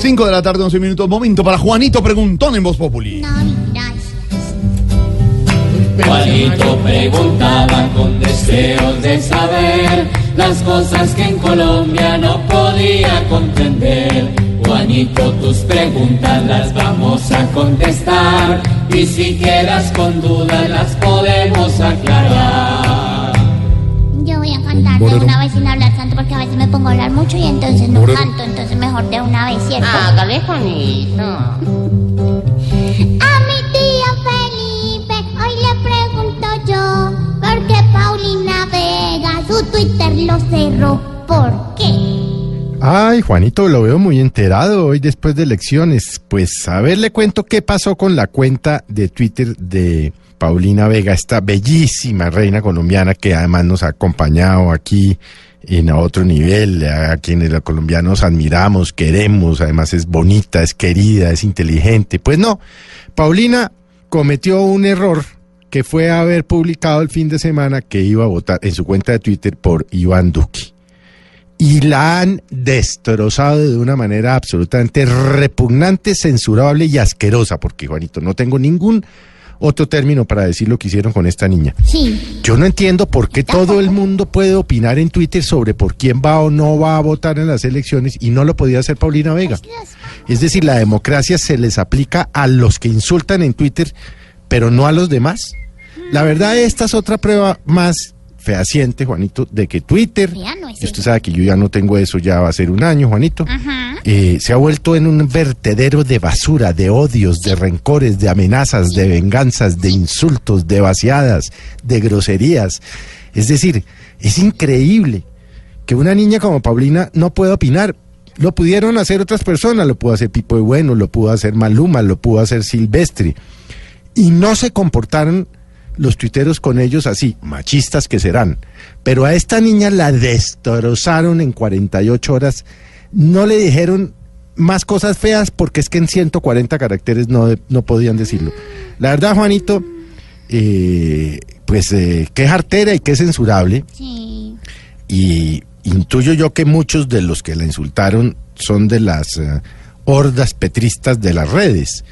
5 de la tarde, 11 minutos. Momento para Juanito Preguntón en Voz Populi. No. Juanito preguntaba con deseos de saber las cosas que en Colombia no podía comprender. Juanito, tus preguntas las vamos a contestar y si quedas con dudas las podemos aclarar. De una vez sin hablar tanto porque a veces me pongo a hablar mucho y entonces no canto, entonces mejor de una vez, ¿cierto? Hágale, Juanito. A mi tío Felipe hoy le pregunto yo ¿Por qué Paulina Vega su Twitter lo cerró? ¿Por qué? Ay, Juanito, lo veo muy enterado hoy después de elecciones. Pues a ver, le cuento qué pasó con la cuenta de Twitter de Paulina Vega, esta bellísima reina colombiana que además nos ha acompañado aquí en otro nivel, a quienes los colombianos admiramos, queremos, además es bonita, es querida, es inteligente. Pues no, Paulina cometió un error que fue haber publicado el fin de semana que iba a votar en su cuenta de Twitter por Iván Duque y la han destrozado de una manera absolutamente repugnante, censurable y asquerosa, porque Juanito, no tengo ningún otro término para decir lo que hicieron con esta niña. Sí, Yo no entiendo por qué todo el mundo puede opinar en Twitter sobre por quién va o no va a votar en las elecciones y no lo podía hacer Paulina Vega. Es decir, la democracia se les aplica a los que insultan en Twitter, pero no a los demás. La verdad, esta es otra prueba más fehaciente, Juanito, de que Twitter, no y usted sabe que yo ya no tengo eso, ya va a ser un año, Juanito, eh, se ha vuelto en un vertedero de basura, de odios, de rencores, de amenazas, de venganzas, de insultos, de vaciadas, de groserías. Es decir, es increíble que una niña como Paulina no pueda opinar. Lo pudieron hacer otras personas, lo pudo hacer Pipo de Bueno, lo pudo hacer Maluma, lo pudo hacer Silvestre. Y no se comportaron los tuiteros con ellos así, machistas que serán. Pero a esta niña la destrozaron en 48 horas. No le dijeron más cosas feas porque es que en 140 caracteres no, no podían decirlo. La verdad, Juanito, eh, pues eh, qué jartera y qué censurable. Sí. Y intuyo yo que muchos de los que la insultaron son de las eh, hordas petristas de las redes,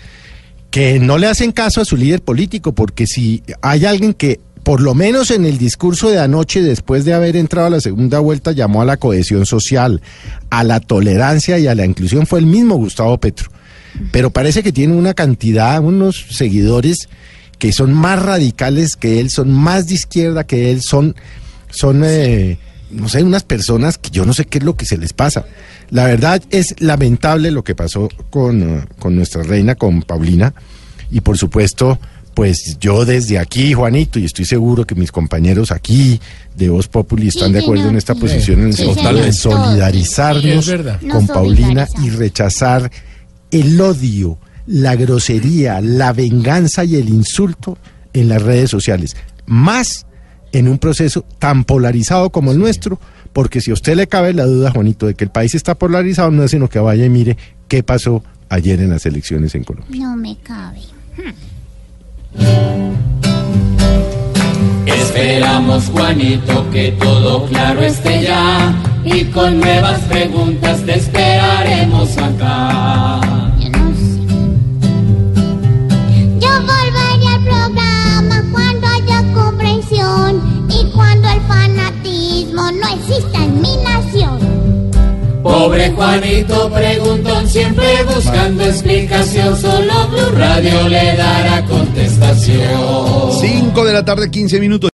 que no le hacen caso a su líder político, porque si hay alguien que, por lo menos en el discurso de anoche, después de haber entrado a la segunda vuelta, llamó a la cohesión social, a la tolerancia y a la inclusión, fue el mismo Gustavo Petro. Pero parece que tiene una cantidad, unos seguidores que son más radicales que él, son más de izquierda que él, son, son eh, no sé, unas personas que yo no sé qué es lo que se les pasa. La verdad es lamentable lo que pasó con, con nuestra reina, con Paulina, y por supuesto, pues yo desde aquí, Juanito, y estoy seguro que mis compañeros aquí de Voz Populi están Sí, de acuerdo señor. en esta Sí. posición, en el Sí, sentido señor. de solidarizarnos con Nos Paulina y rechazar el odio, la grosería, la venganza y el insulto en las redes sociales. Más en un proceso tan polarizado como el nuestro, porque si a usted le cabe la duda, Juanito, de que el país está polarizado, no es sino que vaya y mire qué pasó ayer en las elecciones en Colombia. No me cabe. Esperamos, Juanito, que todo claro esté ya y con nuevas preguntas te esperaremos acá. No exista en mi nación. Pobre Juanito preguntón, siempre buscando explicación, solo Blue Radio le dará contestación. 5 de la tarde, 15 minutos.